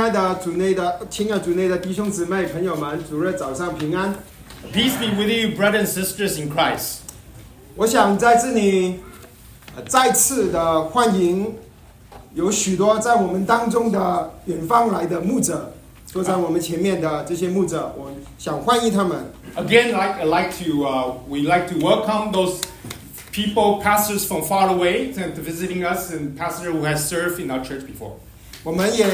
爱的主内的亲爱主内的弟兄姊妹朋友们，主日早上平安。 Peace be with you, brothers and sisters in Christ. 我想在这里，呃，再次的欢迎有许多在我们当中的远方来的牧者，坐在我们前面的这些牧者，我想欢迎他们。 Again, like I like to, uh, we like to welcome those people, pastors from far away, to to visiting us, and pastor who has served in our church before. 我们也，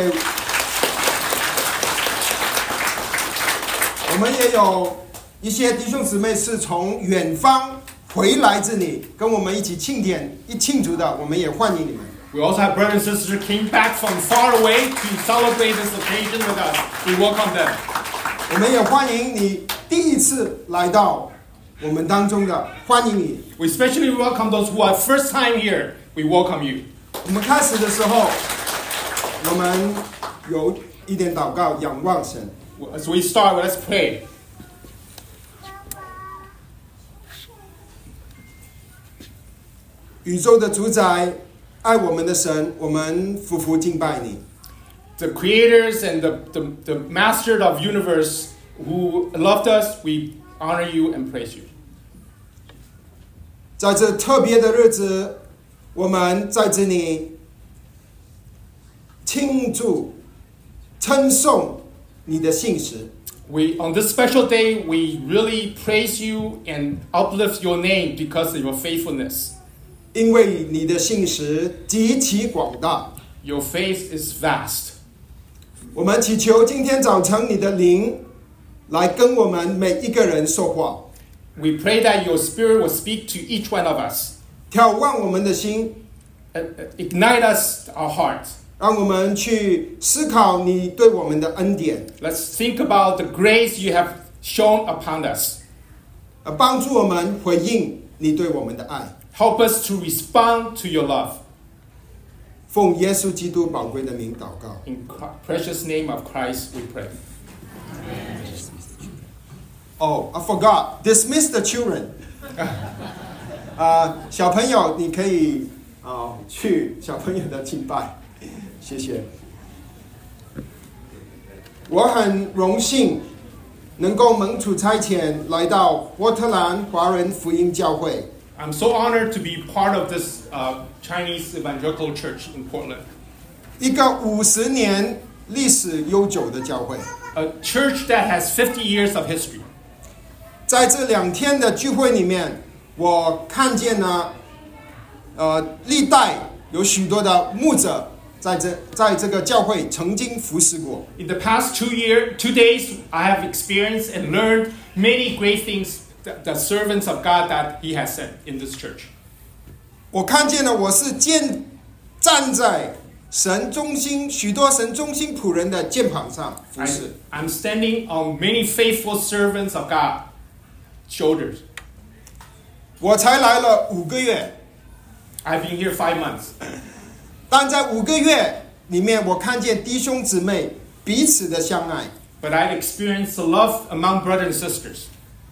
我们也有一些弟兄姊妹是从远方回来这里，跟我们一起庆典、一庆祝的，我们也欢迎你们。We also have brothers and sisters who came back from far away to celebrate this occasion with us. We welcome them. 我们也欢迎你第一次来到我们当中的，欢迎你。We especially welcome those who are first time here. We welcome you. 我们开始的时候，我们有一点祷告，仰望神。As we start, let's pray. 宇宙的主宰，爱我们的神，我们夫妇敬拜你。 the creators and the, the, the master of universe who loved us, we honor you and praise you. 在这特别的日子，我们在这里庆祝、称颂 你的信实。 We on this special day, we really praise you and uplift your name because of your faithfulness. 因为你的信实极其广大， Your faith is vast. 我们祈求今天早晨你的灵来跟我们每一个人说话， We pray that your spirit will speak to each one of us, 眺望我们的心， uh, uh, ignite us our heart. 让我们去思考你对我们的恩典， Let's think about the grace you have shown upon us. 呃，帮助我们回应你对我们的爱。 Help us to respond to your love. 奉耶稣基督宝贵的名祷告。 In Chr- precious name of Christ, we pray. Oh, I forgot. Dismiss the children. 啊、小朋友，你可以啊、去小朋友的敬拜， 谢谢。我很荣幸能够蒙主差遣来到波特兰华人福音教会，I'm so honored to be part of this uh, Chinese evangelical church in Portland, 一个五十年历史悠久的教会。a church that has fifty years of history. 在这两天的聚会里面，我看见了，呃，历代有许多的牧者在这在这个教会曾经服侍过。 In the past two year, two days, I have experienced and learned many great things that the servants of God that He has sent in this church. 我看见了，我是建站在神中心许多神中心仆人的肩膀上服 I, 侍。 I'm standing on many faithful servants of God shoulders. 我才来了五个月， I've been here five months. 但在五个月里面，我看见弟兄姊妹彼此的相爱。 But I've experienced the love among brothers and sisters.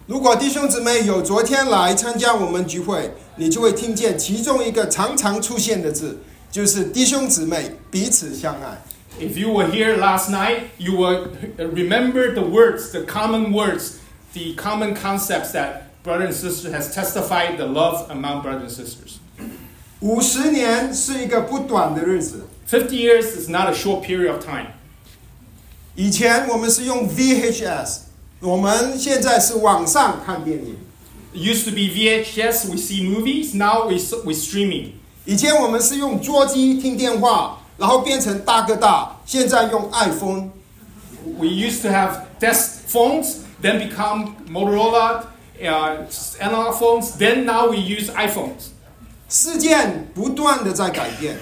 如果弟兄姊妹有昨天来参加我们聚会，你就会听见其中一个常常出现的字，就是弟兄姊妹彼此相爱。 If you were here last night, you will remember the words, the common words, the common concepts that brother and sister has testified the love among brothers and sisters. 五十年是一个不短的日子。 50 years is not a short period of time. 以前我们是用 VHS，我们现在是网上看电影。 It used to be VHS, we see movies, now we, we streaming. 以前我们是用桌机听电话，然后变成大哥大，现在用 iPhone。 We used to have desk phones, then become Motorola uh, analog phones, then now we use iPhones. 事件不断的在改变，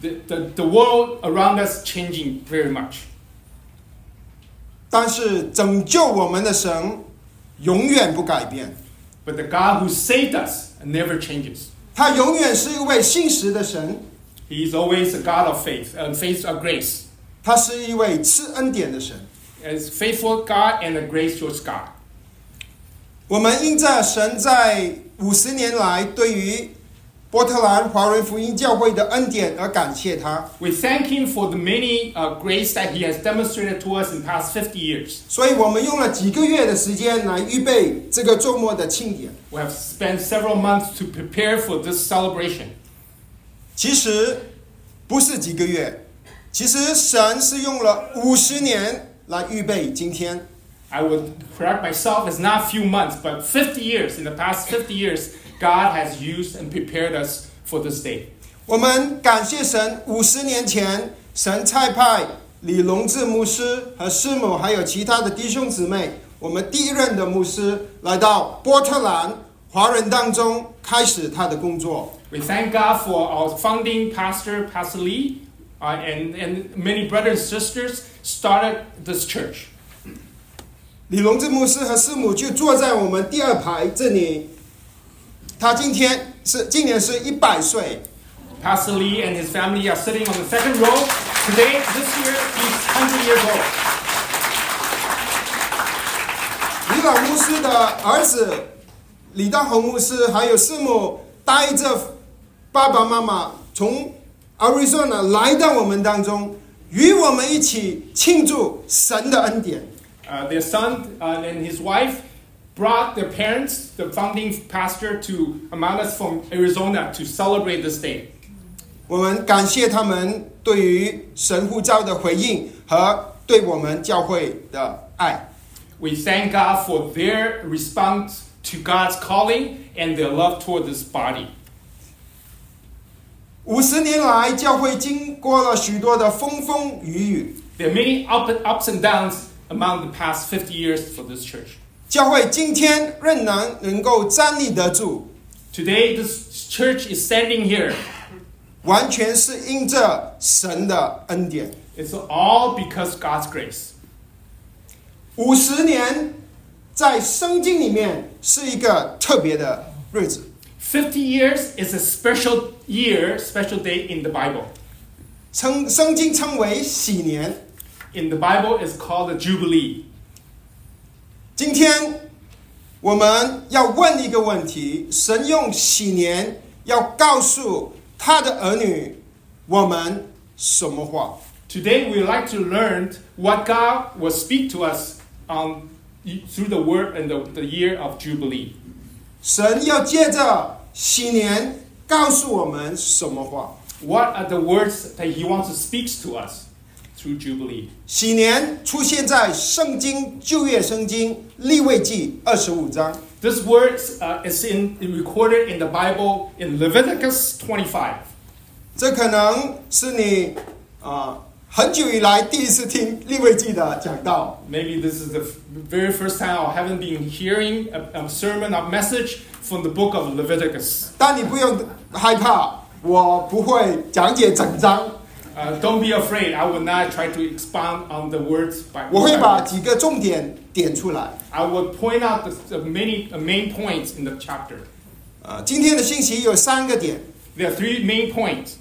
The, the, the world around us changing very much. 但是拯救我们的神永远不改变， But the God who saved us never changes. 他永远是一位信实的神， He is always a God of faith and faith of grace. 他是一位赐恩典的神。 As faithful God and a gracious God. 我们因着神在五十年来对于 波特兰华人福音教会的恩典而感谢他。 We thank Him for the many uh, grace that He has demonstrated to us in the past 50 years. 所以我们用了几个月的时间来预备这个周末的庆典。 We have spent several months to prepare for this celebration. 其实不是几个月，其实神是用了五十年来预备今天。 I would correct myself, it's not a few months, but 50 years. In the past 50 years, God has used and prepared us for this day. 我们感谢神，五十年前神差派李隆志牧师和师母，还有其他的弟兄姊妹，我们第一任的牧师来到波特兰华人当中，开始他的工作。 We thank God for our founding pastor, Pastor Lee, uh, and, and many brothers and sisters started this church. 李隆志牧师和师母就坐在我们第二排这里。 他今天是今年是一百岁， Pastor Lee and his family are sitting on the second row. Today, this year, he's 100 years old. 李老牧师的儿子李大红牧师还有师母带着爸爸妈妈从 Arizona 来到我们当中，与我们一起庆祝神的恩典。 Uh, their son uh, and his wife brought their parents, the founding pastor, to among us from Arizona to celebrate this day. 我们感谢他们对于神呼召的回应和对我们教会的爱。 We thank God for their response to God's calling and their love toward this body. 五十年来，教会经过了许多的风风雨雨， There are many up and, ups and downs among the past 50 years for this church. 教会今天仍然能够站立得住。Today, this church is standing here, 完全是因着神的恩典。It's all because God's grace. 五十年在圣经里面是一个特别的日子。Fifty years is a special year, special day in the Bible。称圣经称为禧年。In the Bible, is called a jubilee. 今天我们要问一个问题：神用禧年要告诉他的儿女我们什么话？Today we like to learn what God will speak to us on through the word and the, the year of jubilee. 神要借着禧年告诉我们什么话？What are the words that He wants to speak to us? through Jubilee. 禧年出现在圣经旧约圣经利未记二十五章。This word uh, is in recorded in the Bible in Leviticus 25. 这可能是你啊、呃、很久以来第一次听利未记的讲道。Maybe this is the very first time I haven't been hearing a, a sermon, a message from the book of Leviticus. 但你不用害怕，我不会讲解整章。uh, don't be afraid. I will not try to expound on the words by. 我会把几个重点点出来。I will point out the, the many the main points in the chapter. 呃，今天的信息有三个点。There are three main points.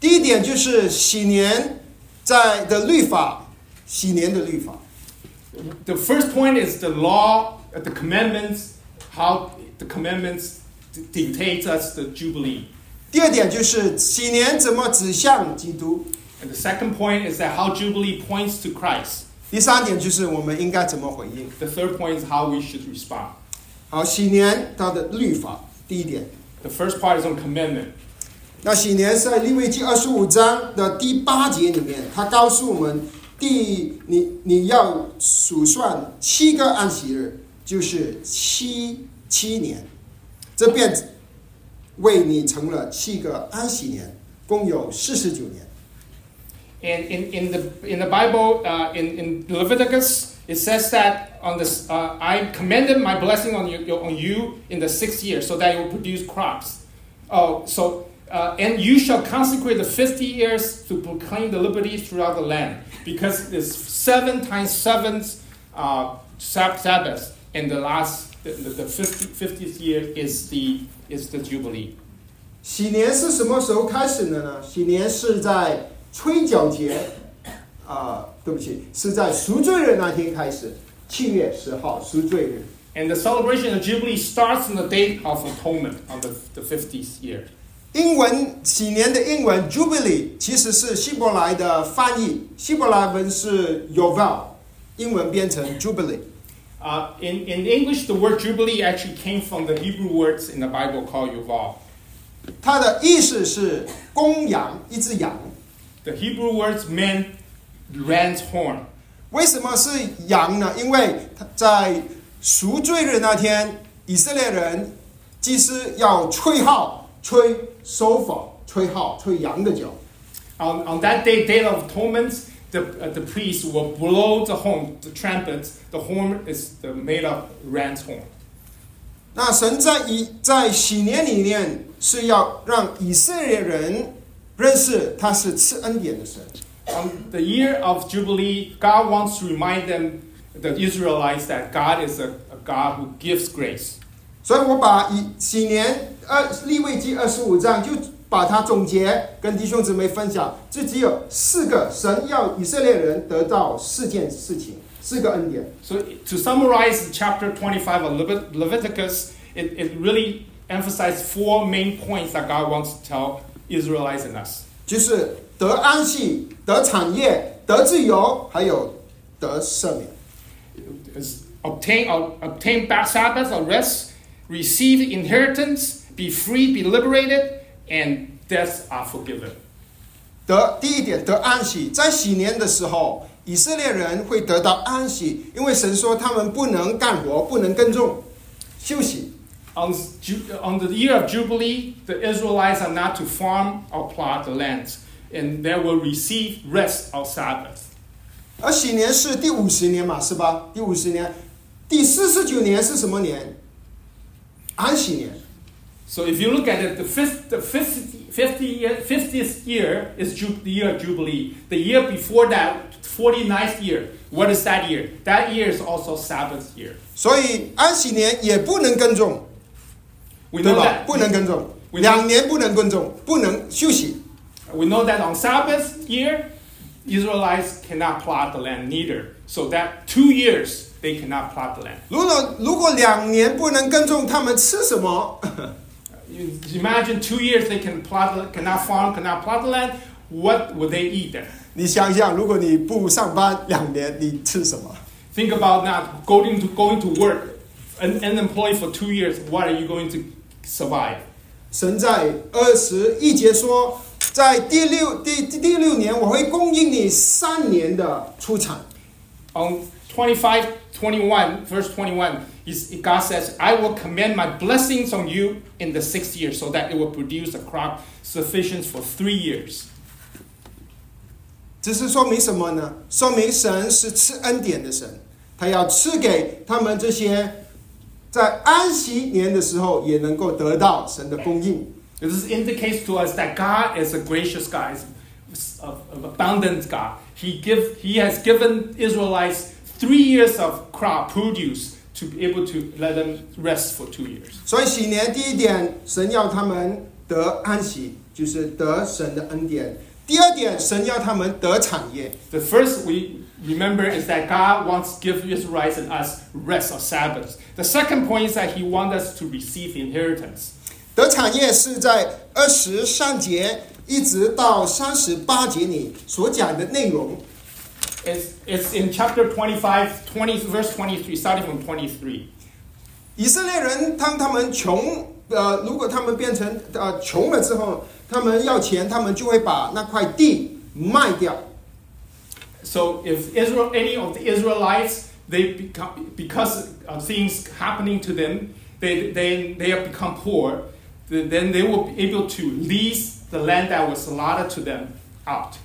第一点就是禧年在的律法，禧年的律法。The first point is the law, uh, the commandments, how the commandments dictates us the jubilee. 第二点就是喜年怎么指向基督。And the second point is that how jubilee points to Christ. 第三点就是我们应该怎么回应。The third point is how we should respond. 好，喜年它的律法，第一点。The first part is on commandment. 那喜年是在利未记二十五章的第八节里面，他告诉我们，第你你要数算七个安息日，就是七七年，这便为你成了七个安息年，共有四十九年。 And in, in the in the Bible, uh, in, in Leviticus, it says that on this, uh, I commanded my blessing on you on you in the sixth year, so that you will produce crops. Oh, so uh, and you shall consecrate the fifty years to proclaim the liberty throughout the land, because it's seven times seven uh, sab- Sabbaths, and the last the, the 50, th year is the, is the Jubilee. 禧年是什么时候开始的呢？禧年是在吹角节，啊、呃，对不起，是在赎罪日那天开始，七月十号赎罪日。And the celebration of Jubilee starts on the day of atonement on the, the 50th year. 英文禧年的英文 Jubilee 其实是希伯来的翻译，希伯来文是 Yovel，英文变成 Jubilee。Uh, in, in English, the word Jubilee actually came from the Hebrew words in the Bible called Yuval. 它的意思是公羊，一只羊。 The Hebrew words meant ram's horn. 为什么是羊呢？因为他在赎罪日那天，以色列人祭司要吹号、吹收否、吹号、吹羊的酒。 On, on that day, Day of Atonement, the, uh, the priest will blow the horn, the trumpet. The horn is the made of ram's horn. 那神在以在禧年里面是要让以色列人认识他是赐恩典的神。On the year of Jubilee, God wants to remind them, the Israelites, that God is a, a God who gives grace. 所以我把以禧年二利未记二十五章就把它总结，跟弟兄姊妹分享。这只有四个神要以色列人得到四件事情，四个恩典。 So, to summarize chapter 25 of Levit- Leviticus, it, it really emphasized four main points that God wants to tell Israelites and us. 就是得安息、得产业、得自由，还有得赦免。 Is obtain, uh, obtain ba- Sabbath or rest, receive inheritance, be free, be liberated, and debts are forgiven. 得第一点得安息，在禧年的时候，以色列人会得到安息，因为神说他们不能干活，不能耕种，休息。On, on the year of Jubilee, the Israelites are not to farm or plow the lands, and they will receive rest on Sabbath. 而禧年是第五十年嘛，是吧？第五十年，第四十九年是什么年？安息年。So if you look at it, the, fifth, the 50, 50 year, 50th year is ju- the year of Jubilee. The year before that, 49th year, what is that year? That year is also Sabbath year. 所以安息年也不能耕种， We 对 know 吧 that.？不能耕种， We- 两年不能耕种，不能休息。 We know that on Sabbath year, Israelites cannot plow the land neither. So that two years they cannot plow the land. 如果如果两年不能耕种，他们吃什么？ You imagine two years they can plow the, cannot farm, cannot plow the land. What would they eat then? 你想想，如果你不上班两年，你吃什么？ Think about not going to going to work, un, unemployed for two years. What are you going to survive? 神在二十一节说，在第六第第第六年，我会供应你三年的出产。 On 25, 21, verse 21, is, God says, I will command my blessings on you in the sixth year so that it will produce a crop sufficient for three years. 这是说明什么呢？说明神是赐恩典的神，他要赐给他们这些在安息年的时候也能够得到神的供应。 This indicates to us that God is a gracious God, is of, of abundant God. He, give, he has given Israelites three years of crop produce to be able to let them rest for two years. 所以禧年第一点，神要他们得安息，就是得神的恩典。第二点，神要他们得产业。The first we remember is that God wants to give His rights and us rest or Sabbath. The second point is that He wants us to receive inheritance. 得产业是在二十三节一直到三十八节里所讲的内容。It's, it's in chapter 25, 20, verse 23, starting from 23. 以色列人当他们穷，呃，如果他们变成呃穷了之后，他们要钱，他们就会把那块地卖掉。 So if Israel, any of the Israelites, they become, because of things happening to them, they, they, they have become poor, then they will be able to lease the land that was allotted to them out.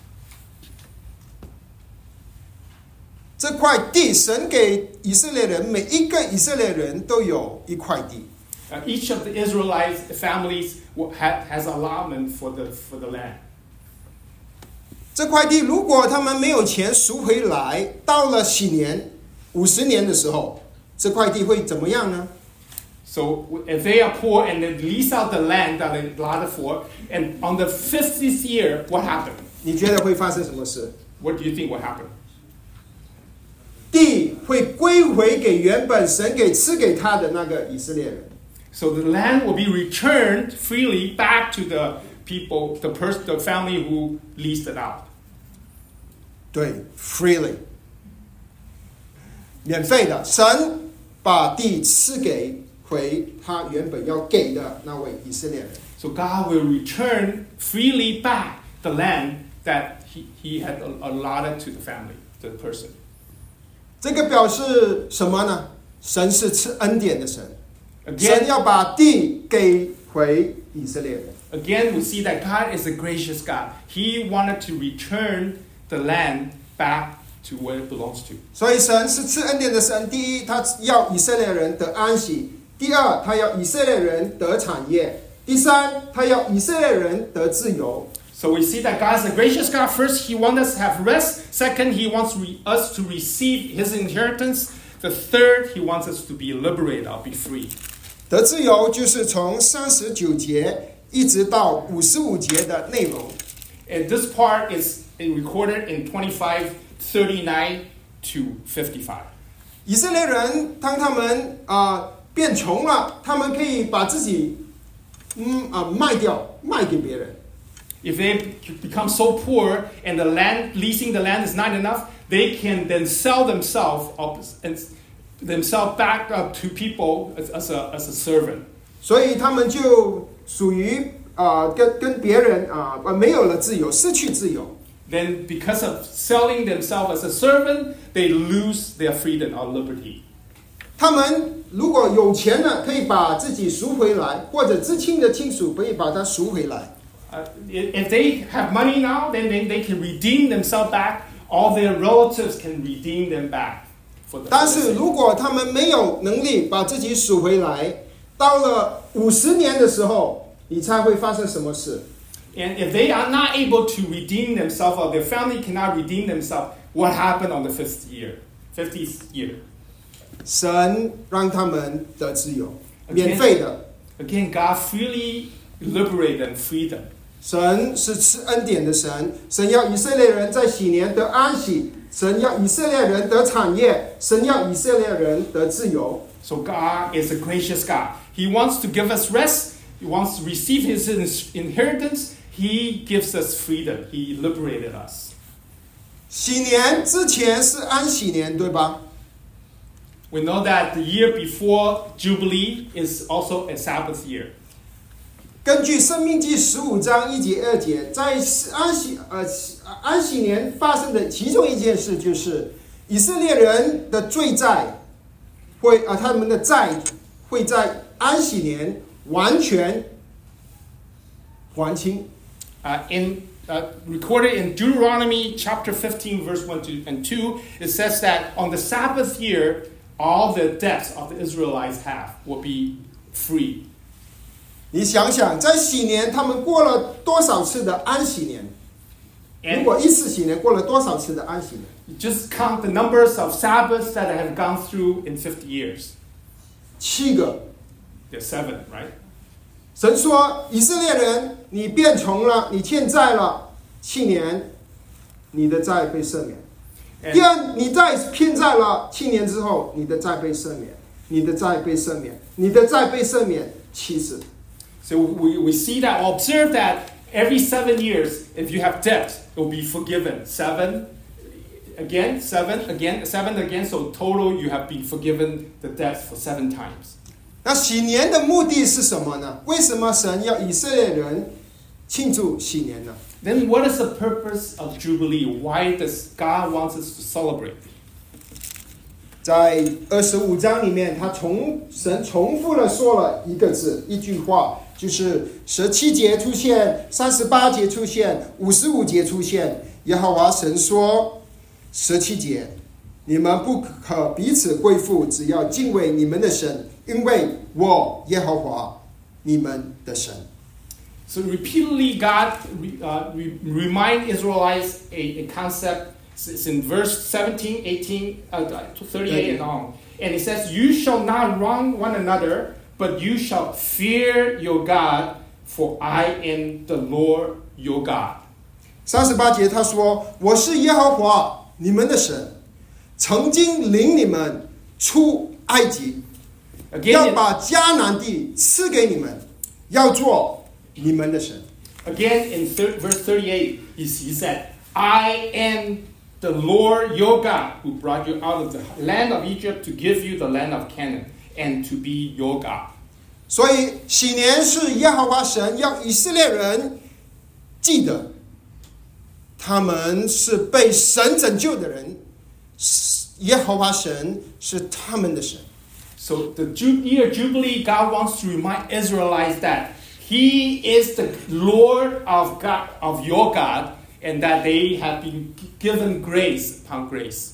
这块地神给以色列人，每一个以色列人都有一块地。Each of the Israelite families had, has allotment for the for the land. 这块地如果他们没有钱赎回来，到了禧年五十年的时候，这块地会怎么样呢？So if they are poor and they lease out the land that they allotted for, and on the fiftieth year, what happened? 你觉得会发生什么事？What do you think will happen? 地 会归回给原本神给赐给他的那个以色列人。 So the land will be returned freely back to the people, the person, the family who leased it out. 对，freely，免费的，神把地赐给回他原本要给的那位以色列人。 So God will return freely back the land that he, he had allotted to the family, to the person. 这个表示什么呢？神是赐恩典的神，神要把地给回以色列人。again, we see that God is a gracious God. He wanted to return the land back to where it belongs to. 所以神是赐恩典的神。第一，他要以色列人得安息；第二，他要以色列人得产业；第三，他要以色列人得自由。So we see that God is a gracious God. First, He wants us to have rest. Second, He wants re- us to receive His inheritance. The third, He wants us to be liberated or be free. 得自由就是从三十九节一直到五十五节的内容。 And this part is recorded in 25, 39 to 55. 以色列人当他们啊、变穷了，他们可以把自己嗯啊、卖掉，卖给别人。 If they become so poor and the land leasing the land is not enough, they can then sell themselves up and themselves back up to people as, as a, as a servant. 所以他们就属于啊、跟跟别人啊、呃没有了自由，失去自由。 Then, because of selling themselves as a servant, they lose their freedom or liberty. 他们如果有钱了，可以把自己赎回来，或者至亲的亲属可以把它赎回来。 Uh, i- if they have money now, then they, they can redeem themselves back. All their relatives can redeem them back. For the, 但是如果他们没有能力把自己赎回来，到了五十年的时候，你猜会发生什么事？ And if they are not able to redeem themselves or their family cannot redeem themselves, what happened on the fifth year? 50th year. 神让他们得自由， Okay. 免费的。 Again, God freely liberated and freed them. 神是赐恩典的神，神要以色列人在禧年得安息，神要以色列人得产业，神要以色列人得自由。So God is a gracious God. He wants to give us rest. He wants to receive His inheritance. He gives us freedom. He liberated us. 禧年之前是安息年，对吧？We know that the year before Jubilee is also a Sabbath year. 根据《申命记》十五章一节、二节，在安息呃安息年发生的其中一件事，就是以色列人的罪债会啊、呃，他们的债会在安息年完全还清。Uh, in uh, recorded in Deuteronomy chapter 15, verse 1 to, and 2, it says that on the Sabbath year, all the debts of the Israelites have will be free. 你想想，在喜年他们过了多少次的安息年？如果一次喜年过了多少次的安息年？just count the numbers of Sabbaths that I have gone through in fifty years. 七个。There's seven, right? 神说：“以色列人，你变穷了，你欠债了，七年，你的债被赦免。第二，你再欠债了，七年之后，你的债被赦免，你的债被赦免，你的债被赦免七次。So we, we see that, observe that every seven years, if you have debt, it will be forgiven. Seven, again, seven, again, seven, again. So total, you have been forgiven the debt for seven times. 那禧年的目的是什么呢？为什么神要以色列人庆祝禧年呢？Then what is the purpose of Jubilee? Why does God want us to celebrate? 在二十五章里面，他重神重复了说了一个字一句话，就是十七节出现，三十八节出现，五十五节出现。耶和华神说：十七节，你们不可彼此归附，只要敬畏你们的神，因为我耶和华你们的神。So repeatedly, God re, uh, re, remind Israelites a, a concept. It's in verse 17, 18, uh, 38 and on. And it says, You shall not wrong one another, but you shall fear your God, for I am the Lord your God. 三十八节他说：“我是耶和华你们的神， 曾经领你们出埃及，要 Again, 把迦南地赐给你们，要做你们的神。 again in thir- verse 38, he, he said, I am the Lord your God who brought you out of the land of Egypt to give you the land of Canaan and to be your God. 所以禧年是耶和华神要以色列人记得，他们是被神拯救的人，耶和华神是他们的神。So the year Jubilee, God wants to remind Israelites that He is the Lord of God of your God, and that they have been given grace upon grace.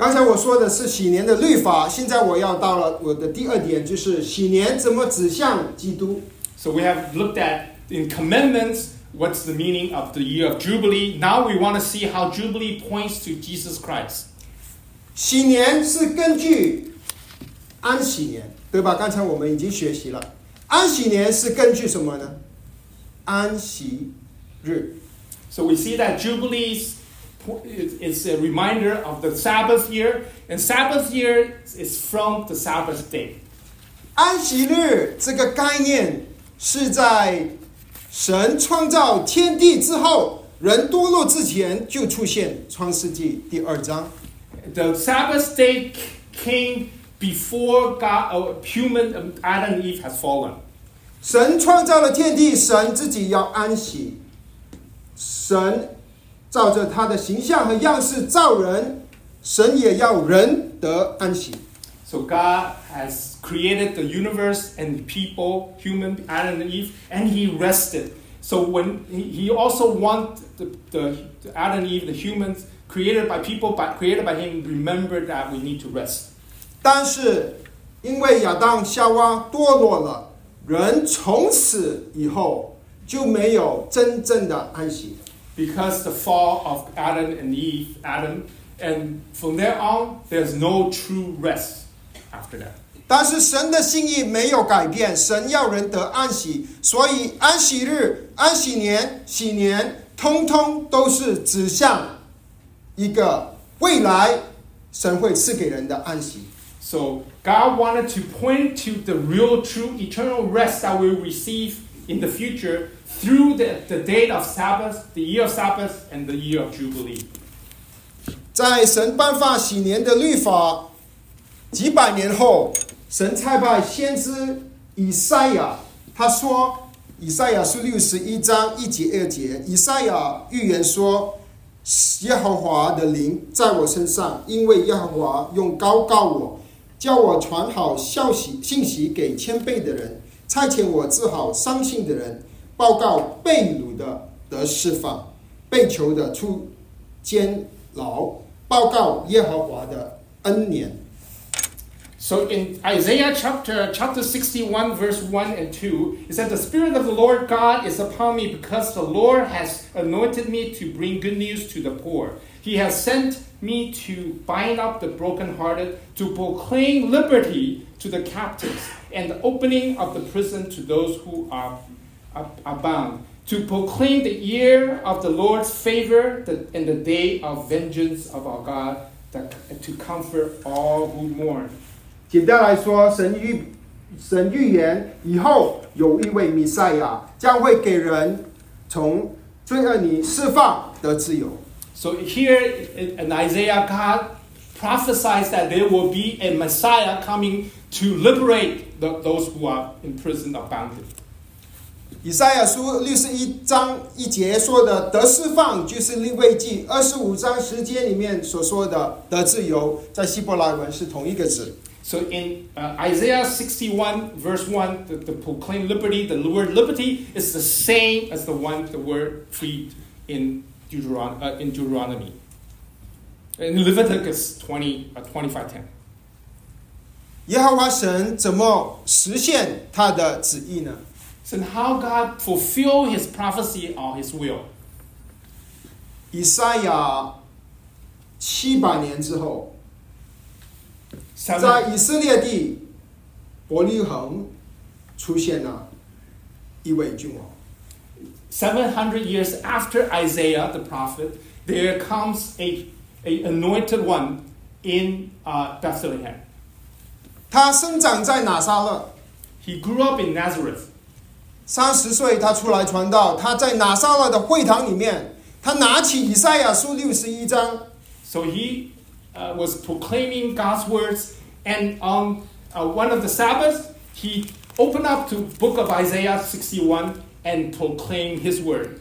刚才我说的是喜年的律法，现在我要到了我的第二点，就是喜年怎么指向基督。So we have looked at in commandments what's the meaning of the year of Jubilee. Now we want to see how Jubilee points to Jesus Christ. 喜年是根据安息年，对吧？刚才我们已经学习了，安息年是根据什么呢？安息日。So we see that Jubilees it's a reminder of the Sabbath year, and Sabbath year is from the Sabbath day. 安息日这个概念是在神创造天地之后，人堕落之前就出现，《创世记》第二章。The Sabbath day came before God, uh, human um, Adam and Eve has fallen. 神创造了天地，神自己要安息，神照着他的形象和样式造人，神也要人得安息。So God has created the universe and people, human Adam and Eve, and He rested. So when He, he also want the, the, the Adam and Eve, the humans created by people, by, created by Him, remember that we need to rest. 但是因为亚当夏娃堕落了，人从此以后就没有真正的安息。because the fall of Adam and Eve, Adam, and from there on, there's no true rest after that. 但是神的心意没有改变，神要人得安息，所以安息日、安息年、禧年，通通都是指向一个未来神会赐给人的安息。So God wanted to point to the real, true, eternal rest that we receive in the future through the, the date of Sabbath, the year of Sabbath, and the year of Jubilee. 在神颁发喜年的律法几百年后，神差派先知以赛亚，他说：“以赛亚书六十一章一节二节，以赛亚预言说，耶和华的灵在我身上，因为耶和华用高告我，叫我传好消息信息给谦卑的人，差遣我治好伤心的人，报告被掳的得释放，被囚的出监牢，报告耶和华的恩年。 So in Isaiah chapter, chapter 61, verse 1 and 2, it said, The Spirit of the Lord God is upon me because the Lord has anointed me to bring good news to the poor. He has sent me to bind up the brokenhearted, to proclaim liberty to the captives, and the opening of the prison to those who are, are, are bound, to proclaim the year of the Lord's favor the, and the day of vengeance of our God, that, to comfort all who mourn. 简单来说，神预神预言以后有一位弥赛亚将会给人从罪恶里释放得自由。 So here in in Isaiah, God prophesies that there will be a Messiah coming to liberate the, those who are in prison are bounded. 以赛亚书六十一章一节说的得释放，就是利未记二十五章十节里面所说的得自由，在希伯来文是同一个字。So in uh, Isaiah 61 verse 1, the, the proclaim liberty, the word liberty is the same as the one the word freed in, Deuteron- uh, in Deuteronomy, in Leviticus 20 uh, 25耶和华神怎么实现他的旨意呢？ So how God fulfill his prophecy or his will. 以赛亚七百年之后， Seven, 在以色列地伯利恒出现了一位君王。 700 years after Isaiah the prophet, there comes a, a anointed one in uh, Bethlehem. 他生长在拿撒勒，He grew up in Nazareth. 三十岁他出来传道。他在拿撒勒的会堂里面，他拿起以赛亚书六十一章，So he uh, was proclaiming God's words, and on uh, one of the Sabbaths, he opened up to book of Isaiah 61 and proclaimed his word.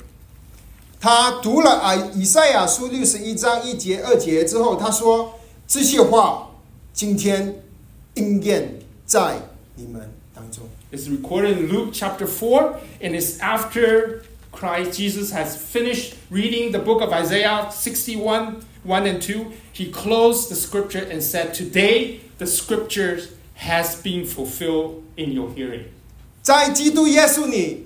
他读了啊以赛亚书六十一章一节二节之后，他说这些话今天应验在你们当中。It's recorded in Luke chapter 4, and it's after Christ Jesus has finished reading the book of Isaiah 61, 1 and 2. He closed the scripture and said, Today the scriptures has been fulfilled in your hearing. 在基督耶稣里，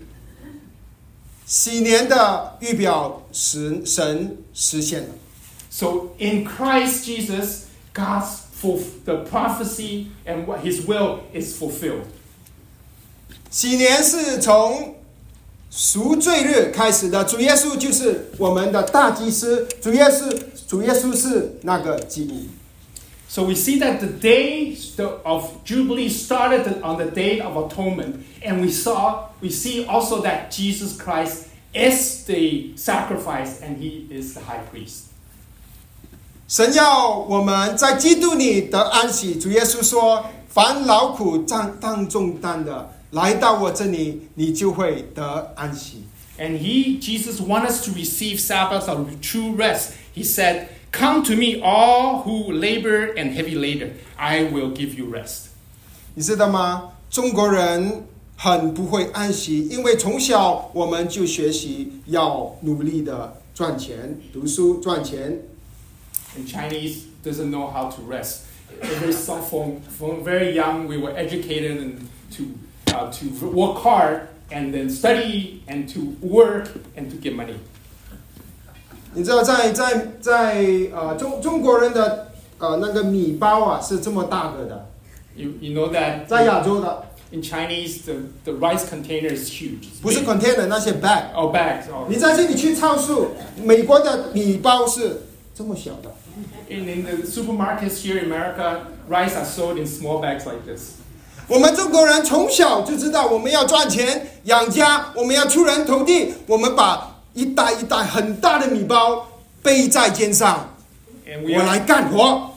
禧年的预表神神实现了。So in Christ Jesus, God's fulf- the prophecy and what his will is fulfilled. 喜年是从赎罪日开始的，主耶稣就是我们的大祭司，主耶稣主耶稣是那个祭物。 So we see that the day of Jubilee started on the day of atonement, and we saw we see also that Jesus Christ is the sacrifice and he is the high priest. 神要我们在基督里得安息。主耶稣说：“凡劳苦担当重担的，来到我这里，你就会得安息。And he, Jesus, wants us to receive Sabbath or true rest. He said, Come to me, all who labor and heavy laden, I will give you rest. 你知道吗？中国人很不会安息，因为从小我们就学习要努力的赚钱、读书赚钱。And Chinese doesn't know how to rest. Every some from, from very young, we were educated and to, uh, to work hard and then study and to work and to get money. 你知道在，在在呃中中国人的呃那个米包啊是这么大个的， You, you know that 在亚洲的 in Chinese, the, the rice container is huge. It's 不是 big. container 那些 bag。 Oh, bags. Oh. 你在这里去超市，美国的米包是这么小的， In, in the supermarkets here in America, rice are sold in small bags like this. 我们中国人从小就知道我们要赚钱养家，我们要出人头地，我们把一袋一袋很大的米包背在肩上， And 我 we are 来干活。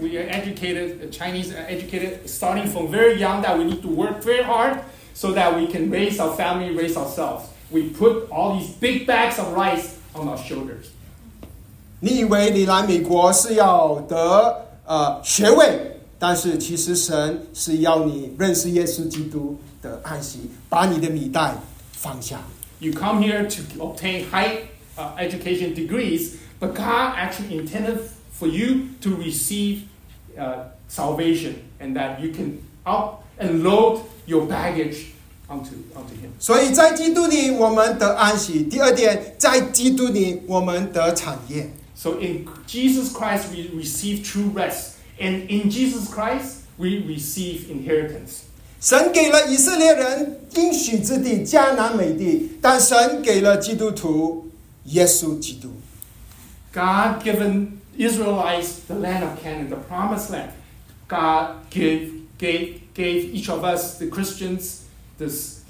we are educated, the Chinese are educated starting from very young that we need to work very hard so that we can raise our family, raise ourselves. We put all these big bags of rice on our shoulders. 你以为你来美国是要得呃学位，但是其实神是要你认识耶稣基督的安息，把你的米袋放下。You come here to obtain high uh, education degrees, but God actually intended for you to receive uh, salvation and that you can up and load your baggage onto, onto Him. 所以在基督里我们得安息。第二点，在基督里我们得产业。So in Jesus Christ, we receive true rest. And in Jesus Christ, we receive inheritance. 神给了以色列人应许之地迦南美地，但神给了基督徒耶稣基督。 God given Israelites the land of Canaan, the promised land. God gave, gave, gave each of us, the Christians, this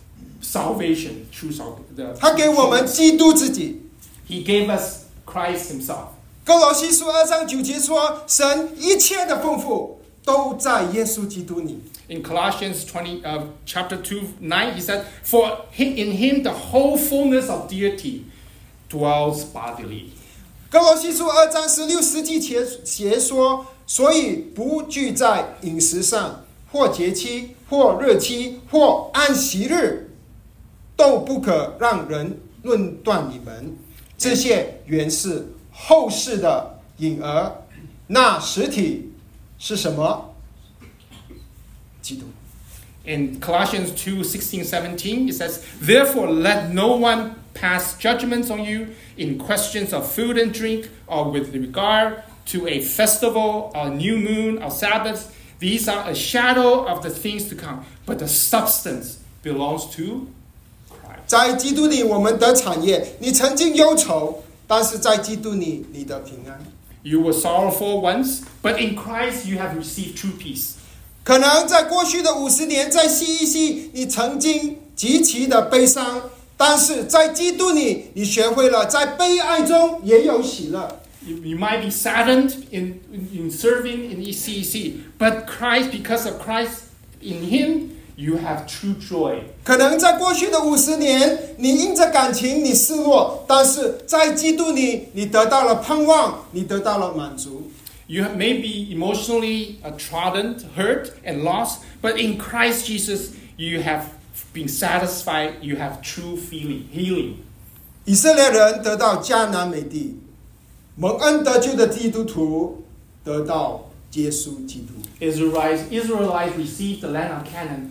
salvation, true salvation. 他给我们基督自己。 He gave us Christ Himself. 哥罗西书二章九节说，神一切的丰富都在耶稣基督里。In Colossians twenty, uh, chapter two nine, he said, For in him the whole fullness of deity dwells bodily. 哥罗西书二章十六世纪节节说，所以不聚在饮食上，或节期，或日期，或安息日，都不可让人论断你们。这些原是后世的影儿，那实体是什么？基督。 In Colossians 2 16, 17, it says, Therefore, let no one pass judgments on you in questions of food and drink, or with regard to a festival, a new moon, or Sabbath. These are a shadow of the things to come, but the substance belongs to Christ. 在基督里，我们得产业。你曾经忧愁， 但是在基督里，你的平安。You were sorrowful once, but in Christ you have received true peace. 可能在过去的五十年，在 CEC，你曾经极其的悲伤，但是在基督里，你学会了在悲哀中也有喜乐。You, you might be saddened in, in, in serving in ECEC, but Christ, because of Christ in Him, you have true joy. 可能在过去的五十年，你因着感情你失落，但是在基督里，你得到了盼望，你得到了满足。 You have- may be emotionally uh, trodden, hurt, and lost, but in Christ Jesus, you have been satisfied. You have true feeling, healing. 以色列人得到迦南美地，蒙恩得救的基督徒得到耶稣基督。 Israelites, Israelites received the land of Canaan.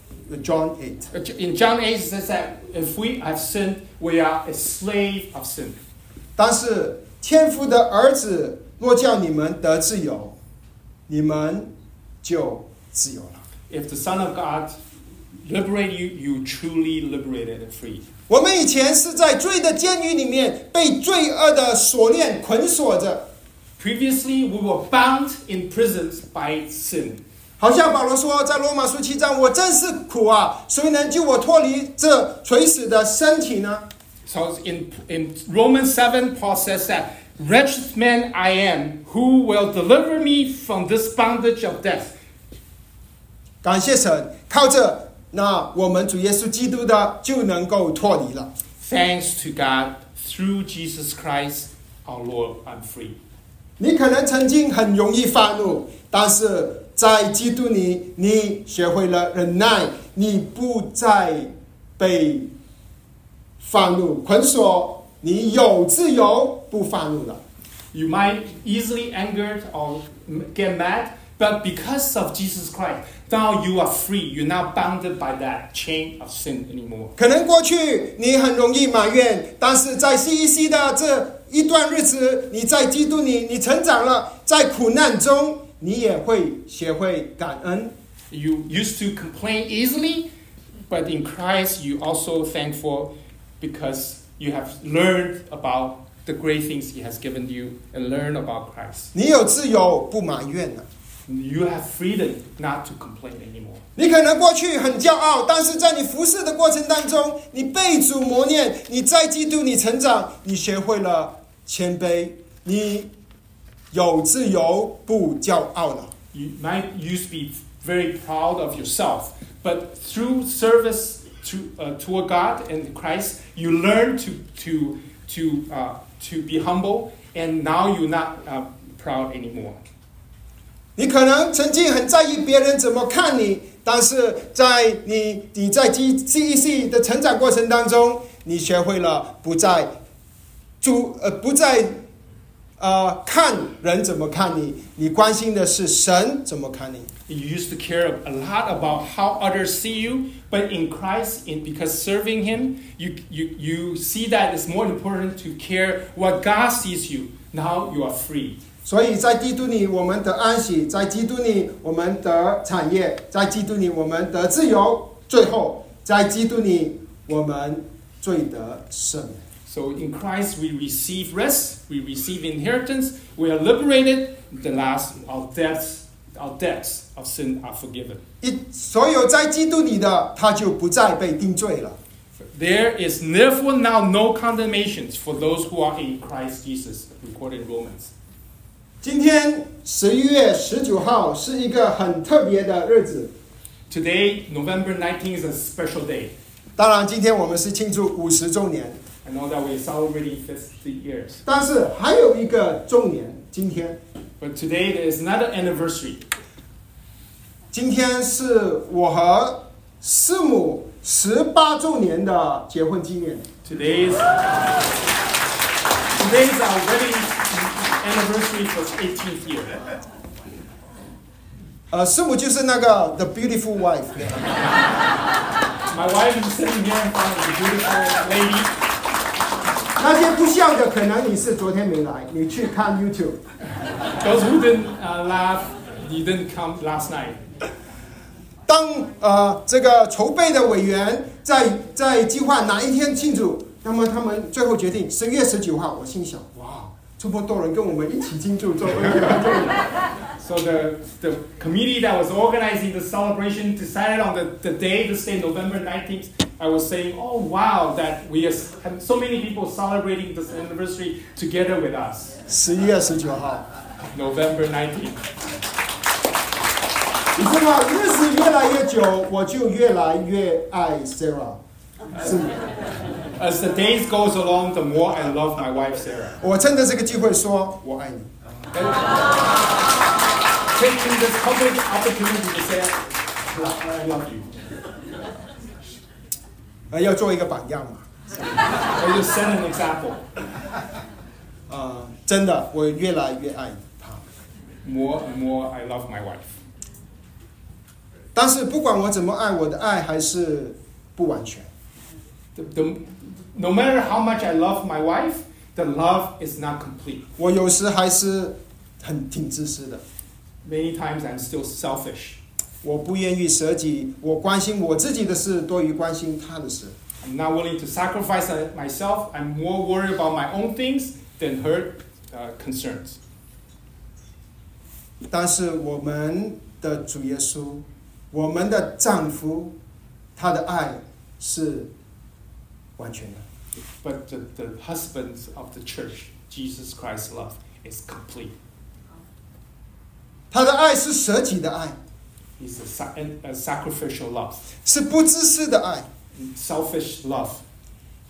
，John eight。 in John 8, it says that if we have sinned, we are a slave of sin. 但是天父的儿子若叫你们得自由，你们就自由了。 If the Son of God liberate you, you truly liberated and free. 我们以前是在罪的监狱里面被罪恶的锁链捆锁着， Previously, we were bound in prisons by sin. 好像保罗说，在罗马书七章，我真是苦啊！谁能救我脱离这垂死的身体呢？ So in, in Romans 7, Paul says that, Wretched man I am, who will deliver me from this bondage of death? 感谢神，靠着那我们主耶稣基督的就能够脱离了。 Thanks to God, through Jesus Christ our Lord, I'm free. 你可能曾经很容易发怒，但是 在基督里，你学会了忍耐，你不再被放怒捆锁，你有自由，不放怒了。You might easily angered or get mad, but because of Jesus Christ, now you are free. You're not bounded by that chain of sin anymore. 可能过去你很容易埋怨，但是在 CEC 的这一段日子，你在基督里，你成长了，在苦难中，你也会学会感恩。You used to complain easily, but in Christ you also thankful because you have learned about the great things He has given you and learn about Christ. 你有自由，不埋怨了。You have freedom not to complain anymore. 你可能过去很骄傲，但是在你服侍的过程当中，你被主磨练，你在基督你成长，你学会了谦卑，你有自由，不骄傲了。 You might used to be very proud of yourself, but through service to uh, toward God and Christ, you learn to to to uh, to be humble, and now you're not uh, proud anymore. 你可能曾经很在意别人怎么看你，但是在你你在 G C E C 的成长过程当中，你学会了不再主呃不再 呃看人怎么看你，你关心的是神怎么看你。 You used to care a lot about how others see you, but in Christ, in because serving Him, you you you see that it's more important to care what God sees you. Now you are free. 所以在基督里我们得安息，在基督里我们得产业，在基督里我们得自由，最后在基督里我们最得胜。 So in Christ we receive rest, we receive inheritance, we are liberated. The last our debts, our debts of sin are forgiven. 一所有在基督里的，他就不再被定罪了。 There is therefore now no condemnations for those who are in Christ Jesus, recorded in Romans. 今天十一月十九号是一个很特别的日子， Today, November 19th, is a special day. 当然今天我们是庆祝五十周年， I know that we're celebrating 50 years. 但是还有一个周年，今天， But today there is another anniversary. 今天是我和师母十八周年的结婚纪念。 Today is, today is our wedding anniversary for its 18th year. 呃，师母就是那个 The Beautiful Wife。 My wife is sitting here in front of the beautiful lady. 那些不笑的，可能你是昨天没来，你去看 YouTube。Those who didn't uh, laugh, you didn't come last night. 当呃这个筹备的委员在在计划哪一天庆祝，那么他们最后决定十月十九号。我心想，哇，这么多人跟我们一起庆祝，做一个 So the, the committee that was organizing the celebration decided on the, the day, this day, November 19th. I was saying, oh wow, that we have so many people celebrating this anniversary together with us. 十一月十九号。 November 19th. 你知道，日子越来越久，我就越来越爱 Sarah。是， As the days goes along, the more I love my wife Sarah. 我趁着这个机会说，我爱你。 Taking this public opportunity to say, I love you. 呃，要做一个榜样嘛。 Or just set an example. 呃，真的，我越来越爱他。 More and more, I love my wife. 但是不管我怎么爱，我的爱还是不完全。 The, the, no matter how much I love my wife, the love is not complete. 我有时还是很挺自私的， Many times I'm still selfish. 我不愿意舍己，我关心我自己的事多于关心他的事。 I'm not willing to sacrifice uh, myself. I'm more worried about my own things than her uh, concerns. 但是我们的主耶稣，我们的丈夫，他的爱是完全的。 But the, the husbands of the church, Jesus Christ's love, is complete. 他的爱是舍己的爱， He's a, sa- a sacrificial love, 是不自私的爱。 selfish love.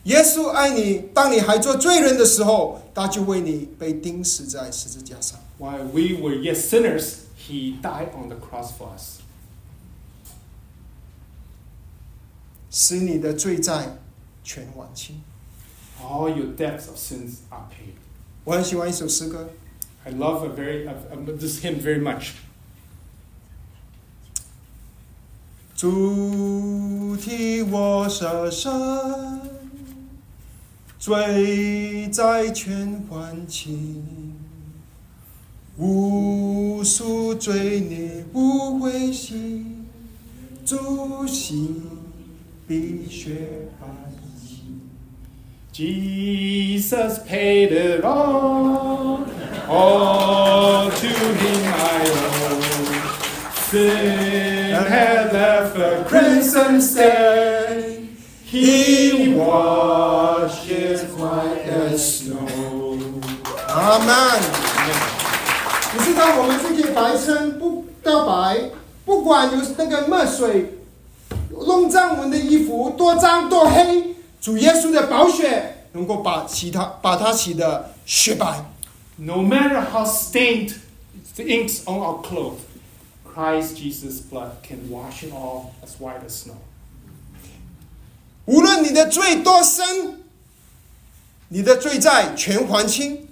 耶稣爱你，当你还做罪人的时候，他就为你被钉死在十字架上。 While we were yet sinners, he died on the cross for us. 使你的罪债全还清。 All your debts of sins are paid. 我很喜欢一首诗歌， I love a very, uh, uh, this hymn very much. 主替我舍身，罪债全还清，无数罪孽不悔洗，主心比雪白皙。 Jesus paid it all, all to him I owe. Sin had left a crimson stain, he washes white as snow. Amen. 你知道我们这些白身不告白，不管有那个墨水弄脏我们的衣服，多脏多黑，主耶稣的宝血能够把其他，把它洗得雪白。No matter how stained the inks on our clothes, Christ Jesus' blood can wash it all as white as snow. 无论你的罪多深，你的罪债全还清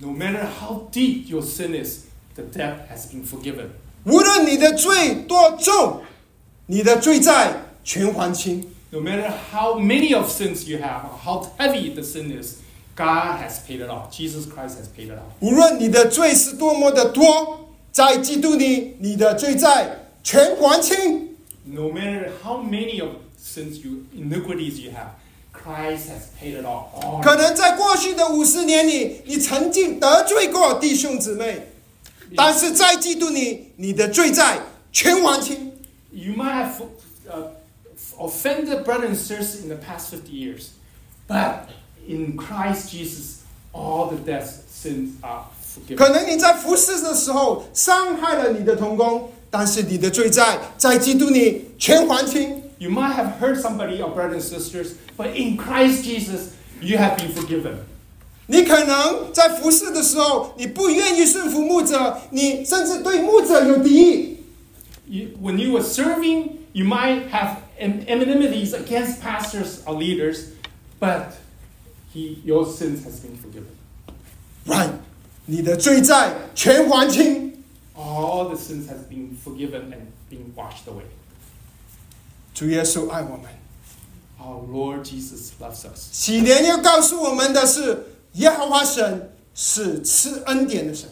；No matter how deep your sin is, the debt has been forgiven. 无论你的罪多重，你的罪债全还清。No matter how many of sins you have, or how heavy the sin is, God has paid it off. Jesus Christ has paid it off. 无论你的罪是多么的多，在基督里，你的罪债全还清。 No matter how many of sins you iniquities you have, Christ has paid it off. All 可能在过去的五十年里，你曾经得罪过弟兄姊妹，但是在基督里，你的罪债全还清。 You might have uh, offended brothers and sisters in the past 50 years, but in Christ Jesus, all the debts, sins are forgiven. 可能你在服侍的时候伤害了你的同工，但是你的罪债在基督里全还清。 You might have hurt somebody, or brothers and sisters, but in Christ Jesus, you have been forgiven. 你可能在服侍的时候，你不愿意顺服牧者，你甚至对牧者有敌意。 You, when you were serving, you might have en- enmities against pastors or leaders, but he, your sins has been forgiven. Right. All the sins has been forgiven and been washed away. Our Lord Jesus loves us. 禧年要告诉我们的是，耶和华神是赐恩典的神。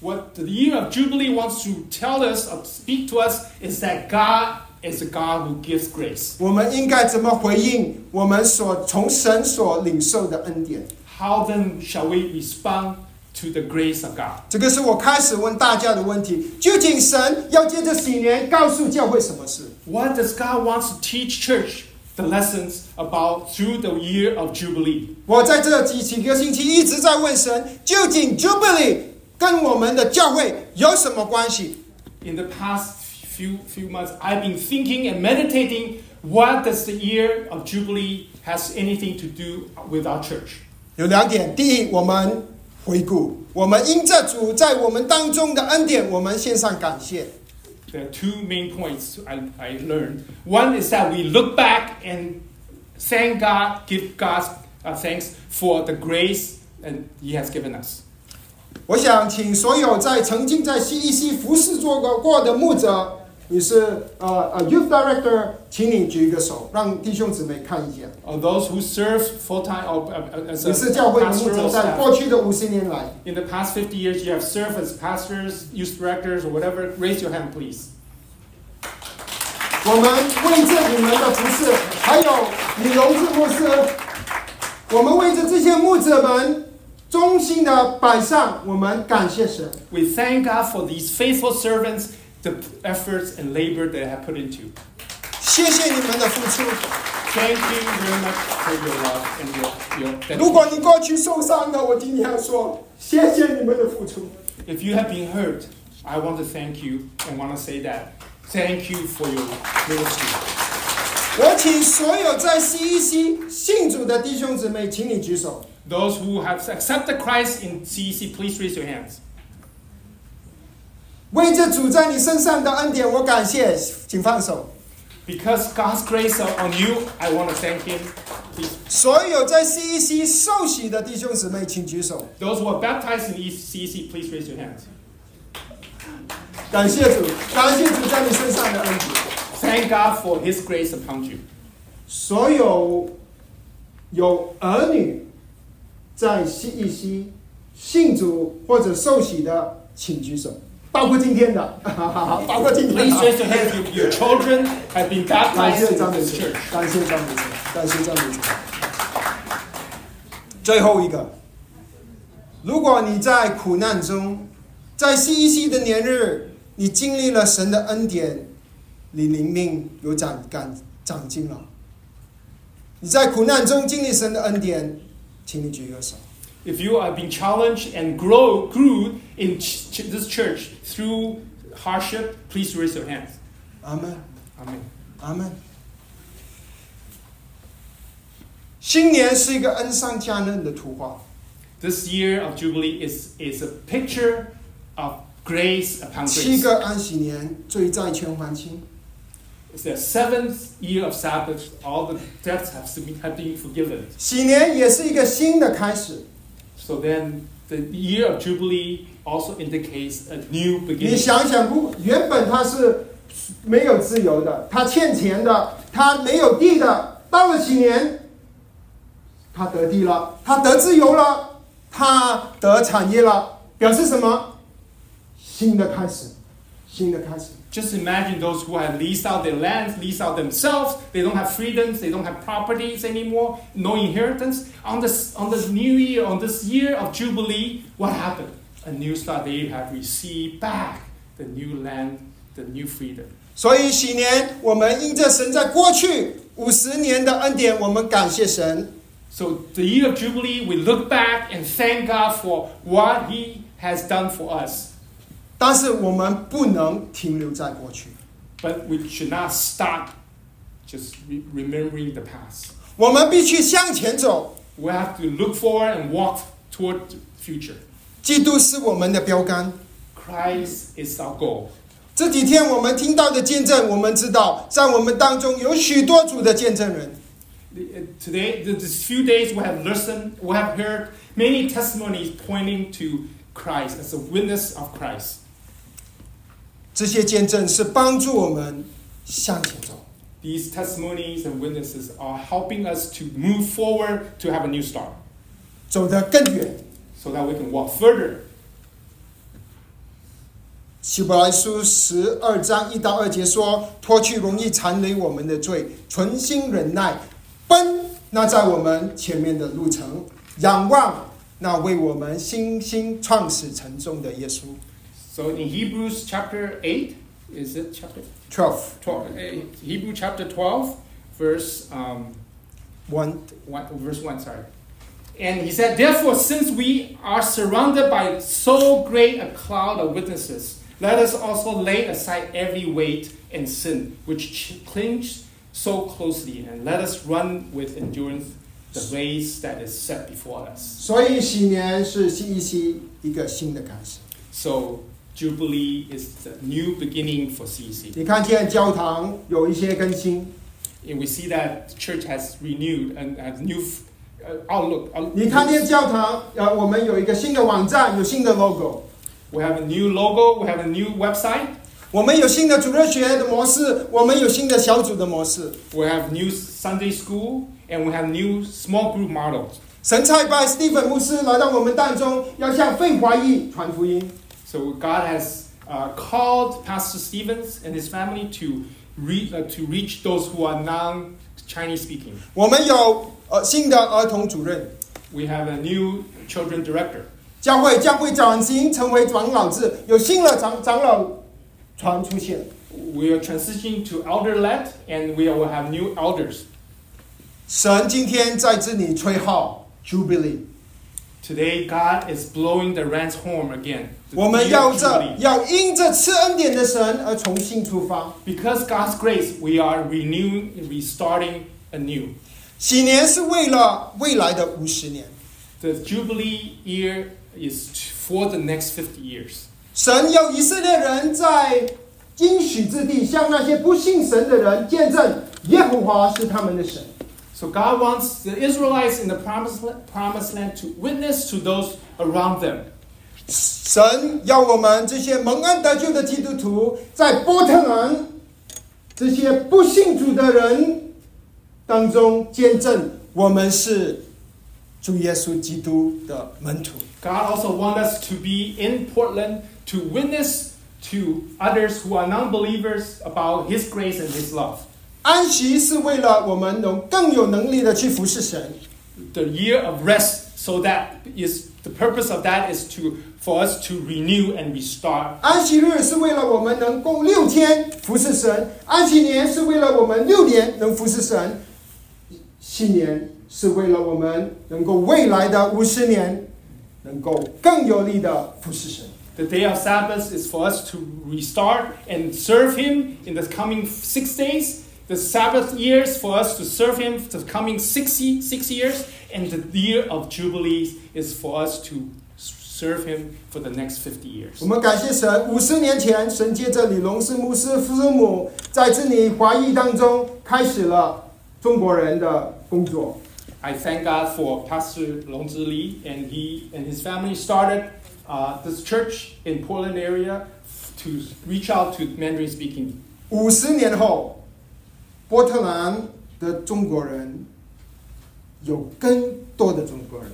What the year of Jubilee wants to tell us, or speak to us, is that God is a God who gives grace. 我们应该怎么回应我们所从神所领受的恩典？How then shall we respond to the grace of God？这个是我开始问大家的问题：究竟神要借着禧年告诉教会什么事？What does God want to teach the lessons about through the year of Jubilee？我在这几几个星期一直在问神，究竟 Jubilee 跟我们的教会有什么关系？In the past few few months, I've been thinking and meditating. What does the year of Jubilee has anything to do with our church? 有两点：第一，我们回顾我们因着主在我们当中的恩典，我们献上感谢。 There are two main points I, I learned. One is that we look back and thank God, give God uh, thanks for the grace and He has given us. 我想请所有在曾经在 CEC 服侍做过过的牧者， 你是呃呃 Youth Director，请你举一个手，让弟兄姊妹看一下。 Or those who serve full time or uh, as 你 a 是教会的牧者， pastoral 在 staff. 过去的五十年来， In the past 50 years, you have served as pastors, youth directors, or whatever. Raise your hand, please. 我们为着你们的服侍，还有李荣志牧师，我们为着这些牧者们忠心的摆上，我们感谢神。 We thank God for these faithful servants, the efforts and labor they have put into. 谢谢你们的付出。 Thank you very much for your love and your, your 如果 dedication. 你过去受伤了，我今天要说，谢谢你们的付出。 If you have been hurt, I want to thank you and want to say that. Thank you for your ministry. 我请所有在 CEC 信主的弟兄姊妹，请你举手。 Those who have accepted Christ in CEC, please raise your hands. 为着主在你身上的恩典，我感谢，请放手。 Because God's grace are on you, I want to thank Him. Please. 所有在 CEC 受洗的弟兄姊妹，请举手。 Those who are baptized in CEC, please raise your hands. 感谢主，感谢主在你身上的恩典。 Thank God for His grace upon you. 所有有儿女在 CEC 信主或者受洗的，请举手， 包括今天的，包括今天 Please 的。raise your hands. Your, your children have been 感 baptized 谢 in 张美 this 成 church.，感谢张美成，感谢张美成。最后一个，如果你在苦难中，在 CEC 的年日，你经历了神的恩典，你灵命有长感长进了。你在苦难中经历神的恩典，请你举个手。if you are being challenged and grow, grew in ch- ch- this church through hardship, please raise your hands. Amen. Amen. Amen. 新年是一个恩上加恩的图画。This year of Jubilee is is a picture of grace upon grace. 七个安息年，罪债全还清。It's the seventh year of Sabbath. All the debts have been have been forgiven. 禧年也是一个新的开始。So then the year of Jubilee also indicates a new beginning. 你想想，不，原本他是没有自由的，他欠钱的，他没有地的。到了几年，他得地了，他得自由了，他得产业了，表示什么？新的开始，Just imagine those who have leased out their lands, leased out themselves. They don't have freedoms. They don't have properties anymore. No inheritance. On this, on this new year, on this year of jubilee, what happened? A new start. They have received back the new land, the new freedom. 所以禧年，我们因着神在过去五十年的恩典，我们感谢神。So the year of jubilee, we look back and thank God for what He has done for us. 但是我们不能停留在过去， But we should not stop just re- remembering the past. 我们必须向前走。 We have to look forward and walk toward the future. 基督是我们的标杆。 Christ is our goal. 这几天我们听到的见证，我们知道，在我们当中有许多主的见证人。 The- uh, Today, th- this few days, we have listened, we have heard many testimonies pointing to Christ as a witness of Christ. 这些见证是帮助我们向前走。These testimonies and witnesses are helping us to move forward to have a new start 走得更远。so that we can walk further. 希伯来书十二章一到二节说：“脱去容易缠累我们的罪，存心忍耐，奔那在我们前面的路程，仰望那为我们信心创始成终的耶稣。So in Hebrews chapter 8, is it chapter Twelve twelve? eh, Hebrew chapter twelve, verse um, one one, verse one. Sorry. And he said, therefore, since we are surrounded by so great a cloud of witnesses, let us also lay aside every weight and sin which ch- clings so closely, and let us run with endurance the race that is set before us. 所以喜年是一期一个新的开始。 So Jubilee is the new beginning for CEC. 你看见教堂有一些更新， And we see that the church has renewed and has new uh, outlook. outlook. 你看见教堂，呃，我们有一个新的网站，有新的 logo， We have a new logo. We have a new website. 我们有新的主日学的模式，我们有新的小组的模式。 We have new Sunday school, and we have new small group models. 神差派 Stephen 牧师来到我们当中，要向非华裔传福音。 So God has uh, called Pastor Stevens and his family to re- uh, to reach those who are non-Chinese speaking. 我们有呃新的儿童主任， We have a new children director. 教会将会转型成为长老制，有新的长长老团出现。 We are transitioning to elder-led, and we will have new elders. 神今天在这里吹号 Jubilee， Today, God is blowing the ram's horn again. 我们要这要因着赐恩典的神而重新出发。Because God's grace, we are renewing, restarting anew. 禧年是为了未来的五十年。The jubilee year is for the next fifty years. 神要以色列人在应许之地向那些不信神的人见证，耶和华是他们的神。So God wants the Israelites in the promised land, promised land to witness to those around them. 神要我们这些蒙恩得救的基督徒，在波特兰这些不信主的人当中见证，我们是主耶稣基督的门徒。 God also wants us to be in Portland to witness to others who are non-believers about His grace and His love. 安息是为了我们能更有能力的去服侍神。 The year of rest, so that is the purpose of that is to for us to renew and restart. 安息日是为了我们能够六天服侍神，安息年是为了我们六年能服侍神，新年是为了我们能够未来的五十年能够更有力的服侍神。 The day of Sabbath is for us to restart and serve Him in the coming six days. The Sabbath years for us to serve Him the coming six, ye- six years. And the year of Jubilees is for us to serve Him for the next 50 years. 我们感谢神，五十年前，神借着李龙师牧师父母在这里华裔当中开始了中国人的工作。 I thank God for Pastor Long Zhi Li and he and his family started uh, this church in Portland area to reach out to Mandarin speaking 五十年后， 波特兰的中国人有更多的中国人。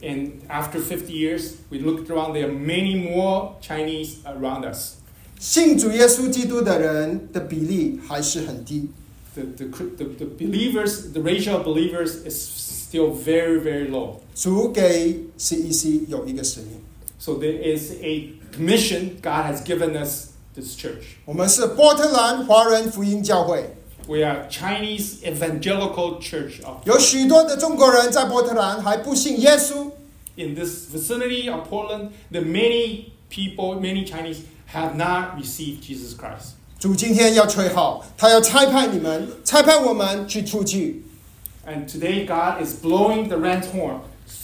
And after 50 years, we looked around, there are many more Chinese around us. 信主耶稣基督的人的比例还是很低。 The, the, the, the believers, the ratio of believers is still very, very low. 主给 CEC 有一个使命， So there is a commission God has given us this church. 我们是波特兰华人福音教会， We are Chinese evangelical church of 有许多的中国人在波特兰还不信耶稣。 in this vicinity of Portland, the many people, many Chinese have not received Jesus Christ. 主今天要吹号，他要差派你们，差派我们去出去。 And today, God is blowing the ram's horn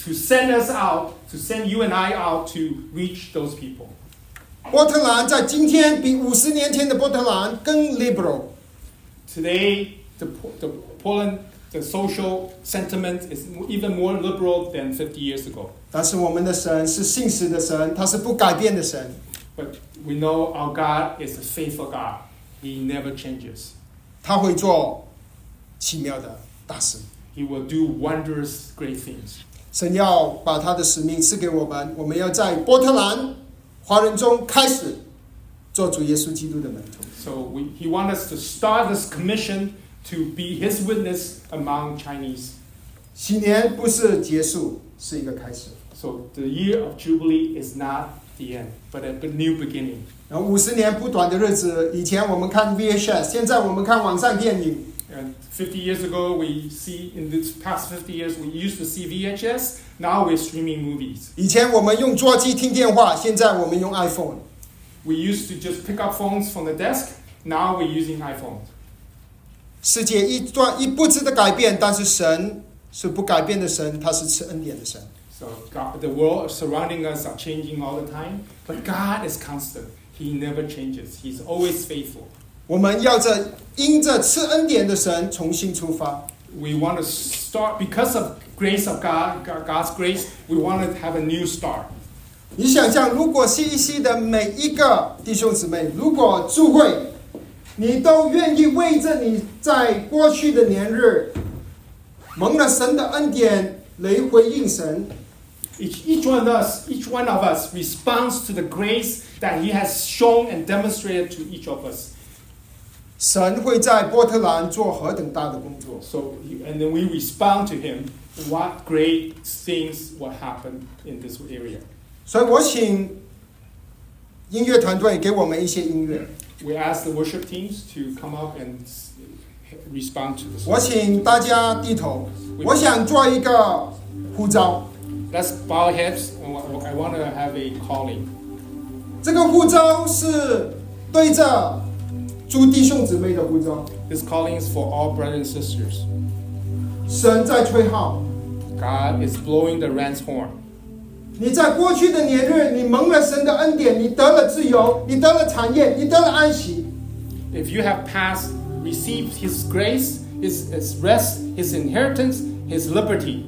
to send us out, to send you and I out to reach those people. 波特兰在今天比五十年前的波特兰更 liberal。 Today, the, the Portland the social sentiment is even more liberal than 50 years ago. But we know our God is a faithful God. He never changes. He will do wondrous great things. 神要把他的使命赐给我们，我们要在波特兰华人中开始做主耶稣基督的门徒。 So we, he wants us to start this commission to be his witness among Chinese. 喜年不是结束，是一个开始。 So the year of Jubilee is not the end, but a, a new beginning. 然后五十年不短的日子，以前我们看 VHS，现在我们看网上电影。 And 50 years ago, we see, in this past 50 years, we used to see VHS. Now we're streaming movies. 以前我们用桌机听电话，现在我们用 iPhone。 We used to just pick up phones from the desk. Now we're using iPhones. 世界一段一步之的改变，但是神是不改变的神，他是赐恩典的神。 So God, the world surrounding us are changing all the time, but God is constant. He never changes. He's always faithful. 我们要着因着赐恩典的神重新出发。 We want to start because of grace of God, God- God's grace. We want to have a new start. 你想象，如果 CEC 的每一个弟兄姊妹，如果聚会，你都愿意为着你在过去的年日蒙了神的恩典来回应神， Each, each one of us, each one of us responds to the grace that He has shown and demonstrated to each of us. 神会在波特兰做何等大的工作。 So, he- and then we respond to Him. What great things will happen in this area? 所以我请音乐团队给我们一些音乐。 We ask the worship teams to come up and s- respond to this. 我请大家低头，我想做一个呼召。 Let's bow our heads. and I want to have a calling. 这个呼召是对着诸弟兄姊妹的呼召。 This calling is for all brothers and sisters. 神在吹号， God is blowing the ram's horn. 你在过去的年日，你蒙了神的恩典，你得了自由，你得了产业，你得了安息。 If you have passed, received His grace, His, his rest, His inheritance, His liberty,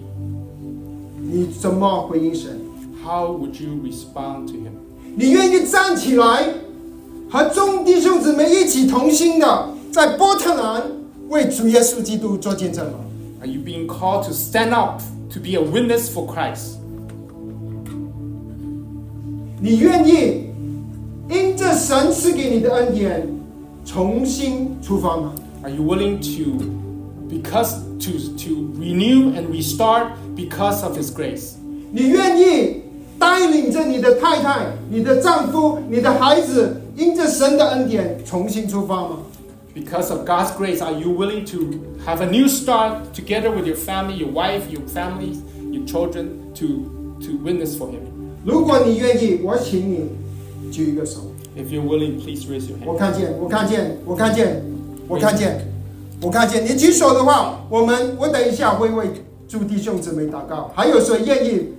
你怎么回应神？ how would you respond to Him? 你愿意站起来，和众弟兄姊妹一起同心的，在波特兰为主耶稣基督做见证吗？ Are you being called to stand up to be a witness for Christ? 你愿意因着神赐给你的恩典，重新出发吗？ Are you willing to, because to to renew and restart because of His grace? 你愿意带领着你的太太、你的丈夫、你的孩子，因着神的恩典重新出发吗？ Because of God's grace, are you willing to have a new start together with your family, your wife, your family, your children, to to witness for Him? 如果你愿意，我请你举一个手。If you're willing, please raise your hand. 我看见，我看见，我看见，我看见，我看见。你举手的话，我们我等一下会为诸弟兄姊妹祷告。还有谁愿意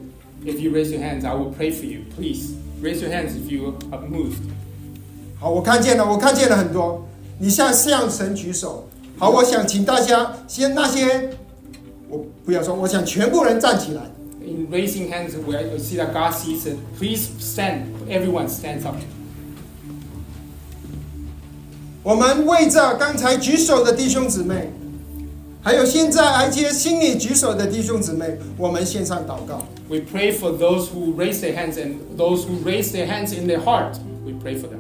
？If you raise your hands, I will pray for you. Please raise your hands if you are moved. 好，我看见了，我看见了很多。你向向神举手。好，我想请大家先那些，我不要说，我想全部人站起来。In raising hands, where you see that God sees it, please stand. Everyone stands up. 我们为着刚才举手的弟兄姊妹，还有现在还接心里举手的弟兄姊妹，我们献上祷告。 We pray for those who raise their hands and those who raise their hands in their heart. We pray for them.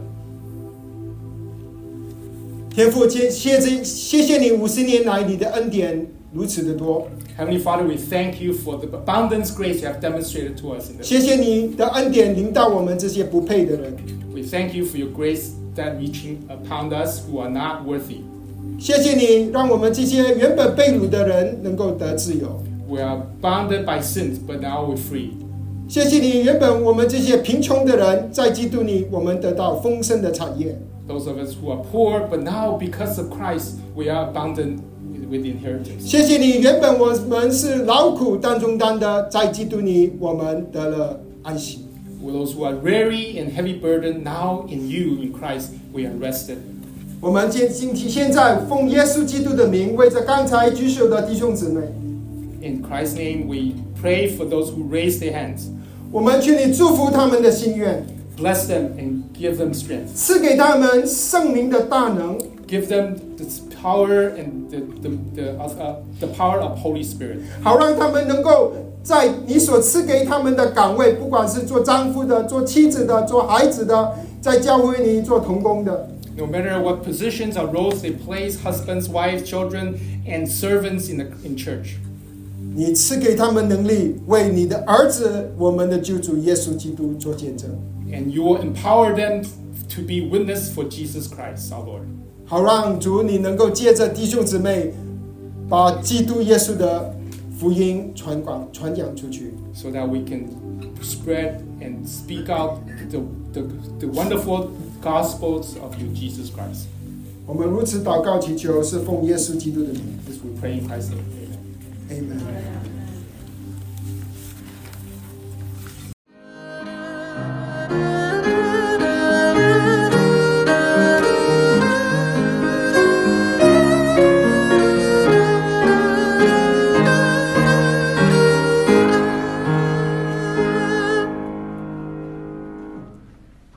天父，谢谢谢谢谢你五十年来你的恩典 如此的多， Heavenly Father, we thank you for the abundance grace you have demonstrated to us in this. 谢谢你的恩典临到我们这些不配的人， We thank you for your grace that reaching upon us who are not worthy. 谢谢你让我们这些原本被掳的人能够得自由， We are bounded by sins, but now we're free. 谢谢你原本我们这些贫穷的人在基督里我们得到丰盛的产业， Those of us who are poor, but now because of Christ, we are abundant with inheritance. 谢谢你原本我们是劳苦当中担的，在基督里我们得了安息。 For those who are weary and heavy burdened, now in you, in Christ, we are rested. 我们今今天现在奉耶稣基督的名，为着刚才举手的弟兄姊妹， In Christ's name, we pray for those who raise their hands. 我们劝你祝福他们的心愿。 bless them and give them strength. 赐给他们圣灵的大能， Give them this power and the, the, the, uh, uh, the power of Holy Spirit. 好让他们能够在你所赐给他们的岗位，不管是做丈夫的、做妻子的、做孩子的，在教会里做童工的， No matter what positions or roles they play, husbands, wives, children, and servants in, the, in church. 你赐给他们能力，为你的儿子，我们的救主耶稣基督做见证， And you will empower them to be witness for Jesus Christ, our Lord. 好让主你能够借着弟兄姊妹，把基督耶稣的福音传广传扬出去。So that we can spread and speak out the the the wonderful gospels of you Jesus Christ. 我们如此祷告祈求，是奉耶稣基督的名。This we pray in Christ's name. Amen. Amen. Amen.